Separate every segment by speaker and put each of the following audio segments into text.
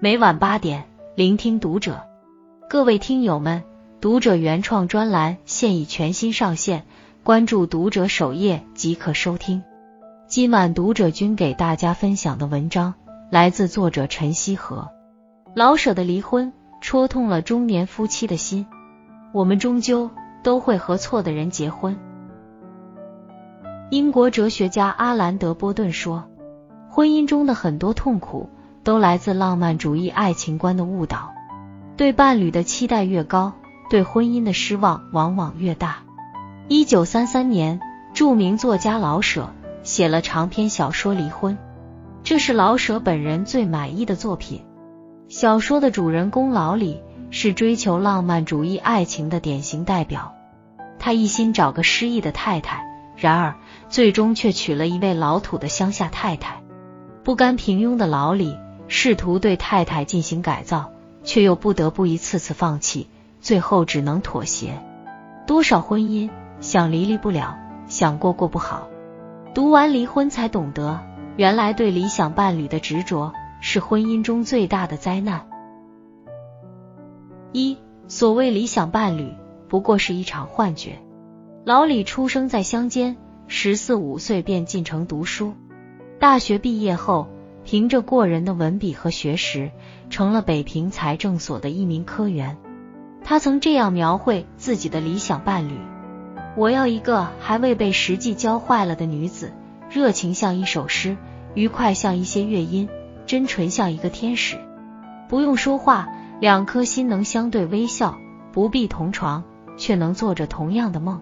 Speaker 1: 每晚八点，聆听读者。各位听友们，读者原创专栏现已全新上线，关注读者首页即可收听。今晚读者君给大家分享的文章来自作者陈希和。老舍的离婚戳痛了中年夫妻的心。我们终究都会和错的人结婚。英国哲学家阿兰德波顿说，婚姻中的很多痛苦。都来自浪漫主义爱情观的误导，对伴侣的期待越高，对婚姻的失望往往越大。一九三三年，著名作家老舍写了长篇小说《离婚》，这是老舍本人最满意的作品。小说的主人公老李是追求浪漫主义爱情的典型代表，他一心找个失意的太太，然而最终却娶了一位老土的乡下太太。不甘平庸的老李。试图对太太进行改造，却又不得不一次次放弃，最后只能妥协。多少婚姻想离离不了，想过过不好。读完离婚才懂得，原来对理想伴侣的执着是婚姻中最大的灾难。一所谓理想伴侣，不过是一场幻觉。老李出生在乡间，十四五岁便进城读书，大学毕业后。凭着过人的文笔和学识，成了北平财政所的一名科员。他曾这样描绘自己的理想伴侣：我要一个还未被实际教坏了的女子，热情像一首诗，愉快像一些乐音，真纯像一个天使。不用说话，两颗心能相对微笑；不必同床，却能做着同样的梦。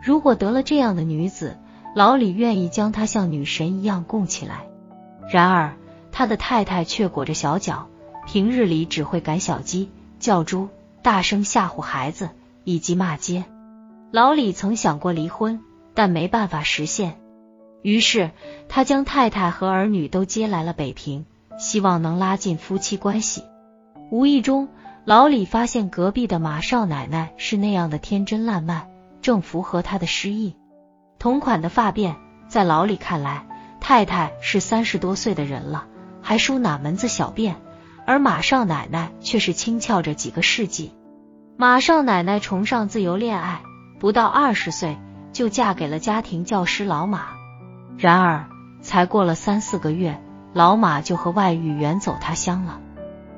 Speaker 1: 如果得了这样的女子，老李愿意将她像女神一样供起来。然而，他的太太却裹着小脚，平日里只会赶小鸡、叫猪，大声吓唬孩子，以及骂街。老李曾想过离婚，但没办法实现。于是，他将太太和儿女都接来了北平，希望能拉近夫妻关系。无意中，老李发现隔壁的马少奶奶是那样的天真烂漫，正符合他的诗意。同款的发辫，在老李看来。太太是三十多岁的人了，还梳哪门子小辫？而马少奶奶却是轻翘着几个世纪。马少奶奶崇尚自由恋爱，不到二十岁就嫁给了家庭教师老马。然而，才过了三四个月，老马就和外遇远走他乡了。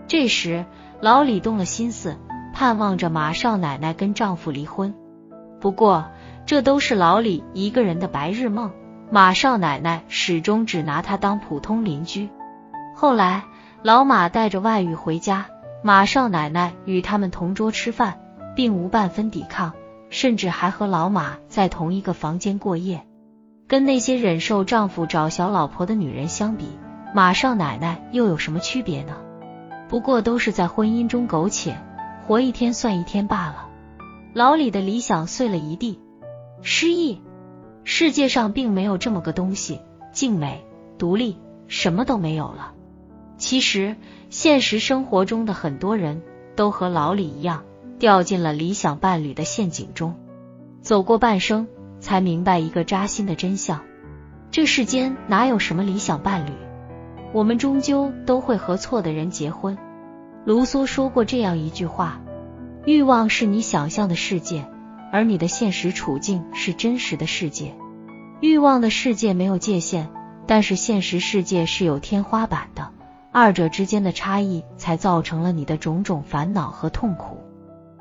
Speaker 1: 这时，老李动了心思，盼望着马少奶奶跟丈夫离婚。不过，这都是老李一个人的白日梦。马少奶奶始终只拿他当普通邻居。后来，老马带着外遇回家，马少奶奶与他们同桌吃饭，并无半分抵抗，甚至还和老马在同一个房间过夜。跟那些忍受丈夫找小老婆的女人相比，马少奶奶又有什么区别呢？不过都是在婚姻中苟且，活一天算一天罢了。老李的理想碎了一地，失忆。世界上并没有这么个东西，静美、独立，什么都没有了。其实，现实生活中的很多人都和老李一样，掉进了理想伴侣的陷阱中，走过半生，才明白一个扎心的真相：这世间哪有什么理想伴侣？我们终究都会和错的人结婚。卢梭说过这样一句话：欲望是你想象的世界。而你的现实处境是真实的世界，欲望的世界没有界限，但是现实世界是有天花板的，二者之间的差异才造成了你的种种烦恼和痛苦。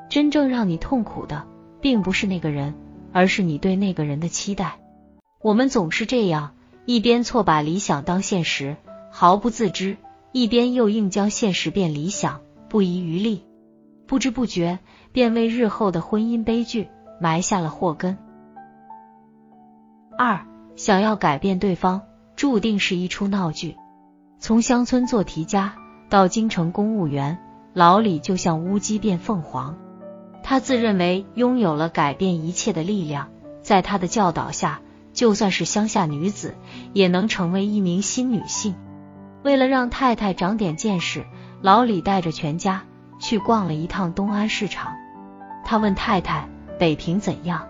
Speaker 1: 真正让你痛苦的，并不是那个人，而是你对那个人的期待。我们总是这样，一边错把理想当现实，毫不自知，一边又硬将现实变理想，不遗余力，不知不觉便为日后的婚姻悲剧。埋下了祸根。二，想要改变对方，注定是一出闹剧。从乡村做题家到京城公务员，老李就像乌鸡变凤凰。他自认为拥有了改变一切的力量，在他的教导下，就算是乡下女子也能成为一名新女性。为了让太太长点见识，老李带着全家去逛了一趟东安市场。他问太太。北平怎样？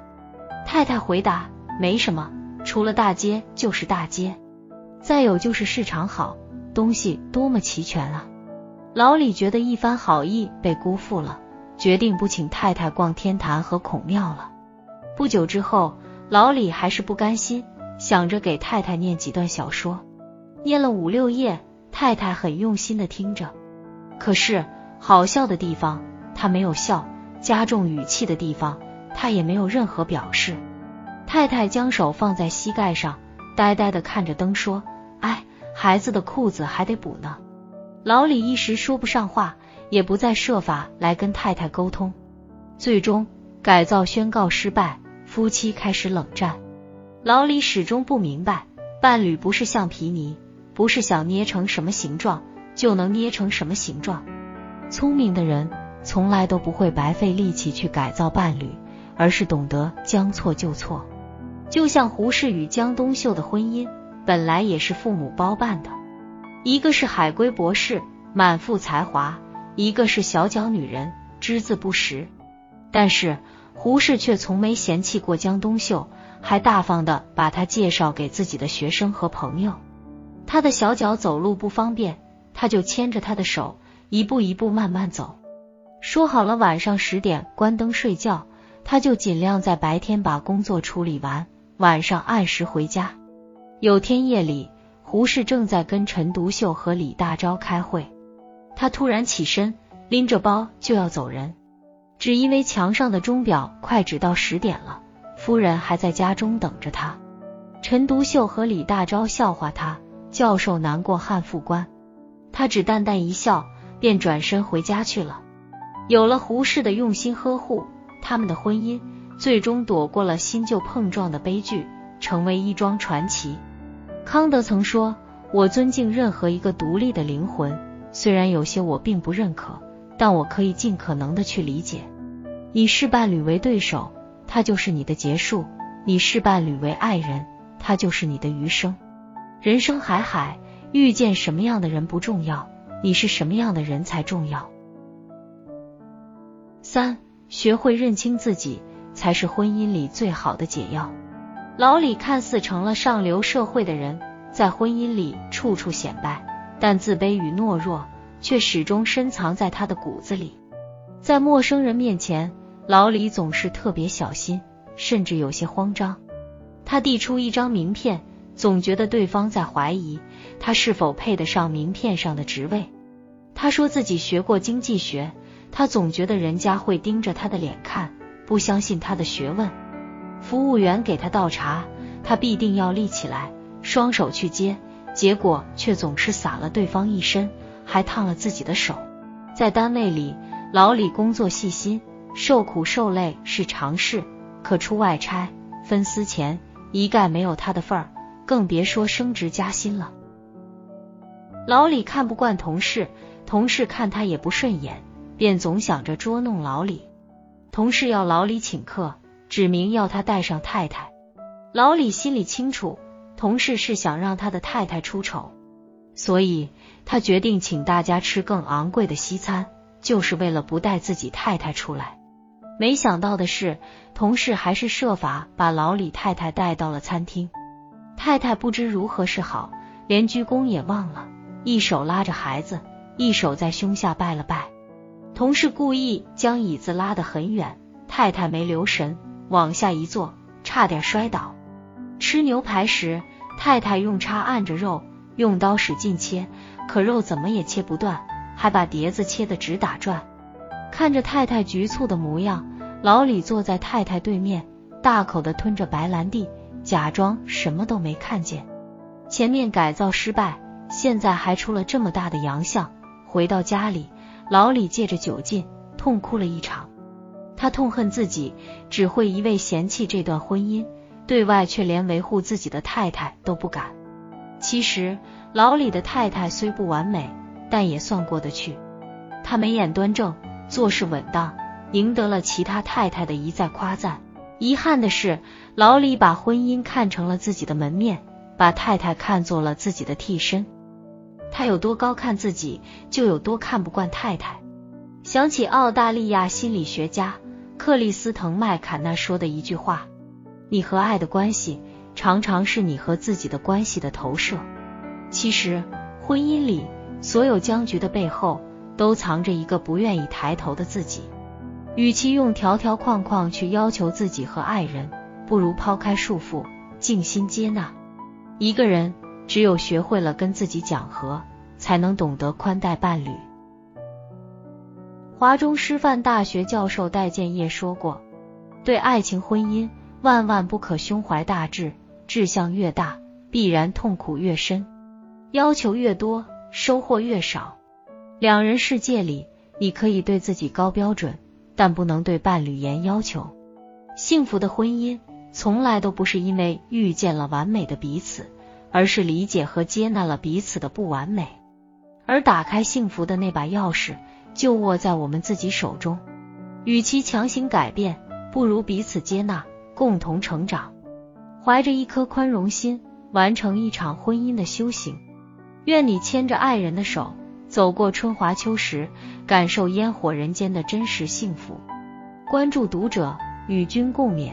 Speaker 1: 太太回答：没什么，除了大街就是大街，再有就是市场好，东西多么齐全啊！老李觉得一番好意被辜负了，决定不请太太逛天坛和孔庙了。不久之后，老李还是不甘心，想着给太太念几段小说，念了五六页，太太很用心的听着，可是好笑的地方他没有笑，加重语气的地方他也没有任何表示。太太将手放在膝盖上，呆呆的看着灯说：“哎，孩子的裤子还得补呢。”老李一时说不上话，也不再设法来跟太太沟通。最终改造宣告失败，夫妻开始冷战。老李始终不明白，伴侣不是橡皮泥，不是想捏成什么形状就能捏成什么形状。聪明的人从来都不会白费力气去改造伴侣，而是懂得将错就错。就像胡适与江冬秀的婚姻，本来也是父母包办的。一个是海归博士，满腹才华；一个是小脚女人，只字不识。但是胡适却从没嫌弃过江冬秀，还大方的把她介绍给自己的学生和朋友。他的小脚走路不方便，他就牵着她的手，一步一步慢慢走。说好了晚上十点关灯睡觉，他就尽量在白天把工作处理完，晚上按时回家。有天夜里。胡适正在跟陈独秀和李大钊开会，他突然起身，拎着包就要走人，只因为墙上的钟表快指到十点了，夫人还在家中等着他。陈独秀和李大钊笑话他教授难过汉副官，他只淡淡一笑，便转身回家去了。有了胡适的用心呵护，他们的婚姻最终躲过了新旧碰撞的悲剧，成为一桩传奇。康德曾说：“我尊敬任何一个独立的灵魂，虽然有些我并不认可，但我可以尽可能的去理解。你视伴侣为对手，他就是你的结束；你视伴侣为爱人，他就是你的余生。人生海海，遇见什么样的人不重要，你是什么样的人才重要。三，学会认清自己，才是婚姻里最好的解药。”老李看似成了上流社会的人，在婚姻里处处显摆，但自卑与懦弱却始终深藏在他的骨子里。在陌生人面前，老李总是特别小心，甚至有些慌张。他递出一张名片，总觉得对方在怀疑他是否配得上名片上的职位。他说自己学过经济学，他总觉得人家会盯着他的脸看，不相信他的学问。服务员给他倒茶，他必定要立起来，双手去接，结果却总是洒了对方一身，还烫了自己的手。在单位里，老李工作细心，受苦受累是常事，可出外差分私钱，一概没有他的份儿，更别说升职加薪了。老李看不惯同事，同事看他也不顺眼，便总想着捉弄老李。同事要老李请客。指明要他带上太太，老李心里清楚，同事是想让他的太太出丑，所以他决定请大家吃更昂贵的西餐，就是为了不带自己太太出来。没想到的是，同事还是设法把老李太太带到了餐厅。太太不知如何是好，连鞠躬也忘了，一手拉着孩子，一手在胸下拜了拜。同事故意将椅子拉得很远，太太没留神。往下一坐，差点摔倒。吃牛排时，太太用叉按着肉，用刀使劲切，可肉怎么也切不断，还把碟子切得直打转。看着太太局促的模样，老李坐在太太对面，大口的吞着白兰地，假装什么都没看见。前面改造失败，现在还出了这么大的洋相。回到家里，老李借着酒劲痛哭了一场。他痛恨自己只会一味嫌弃这段婚姻，对外却连维护自己的太太都不敢。其实老李的太太虽不完美，但也算过得去。她眉眼端正，做事稳当，赢得了其他太太的一再夸赞。遗憾的是，老李把婚姻看成了自己的门面，把太太看作了自己的替身。他有多高看自己，就有多看不惯太太。想起澳大利亚心理学家。克里斯滕麦坎纳说的一句话：“你和爱的关系，常常是你和自己的关系的投射。”其实，婚姻里所有僵局的背后，都藏着一个不愿意抬头的自己。与其用条条框框去要求自己和爱人，不如抛开束缚，静心接纳。一个人只有学会了跟自己讲和，才能懂得宽待伴侣。华中师范大学教授戴建业说过：“对爱情婚姻，万万不可胸怀大志，志向越大，必然痛苦越深；要求越多，收获越少。两人世界里，你可以对自己高标准，但不能对伴侣严要求。幸福的婚姻，从来都不是因为遇见了完美的彼此，而是理解和接纳了彼此的不完美。而打开幸福的那把钥匙。”就握在我们自己手中，与其强行改变，不如彼此接纳，共同成长。怀着一颗宽容心，完成一场婚姻的修行。愿你牵着爱人的手，走过春华秋实，感受烟火人间的真实幸福。关注读者，与君共勉。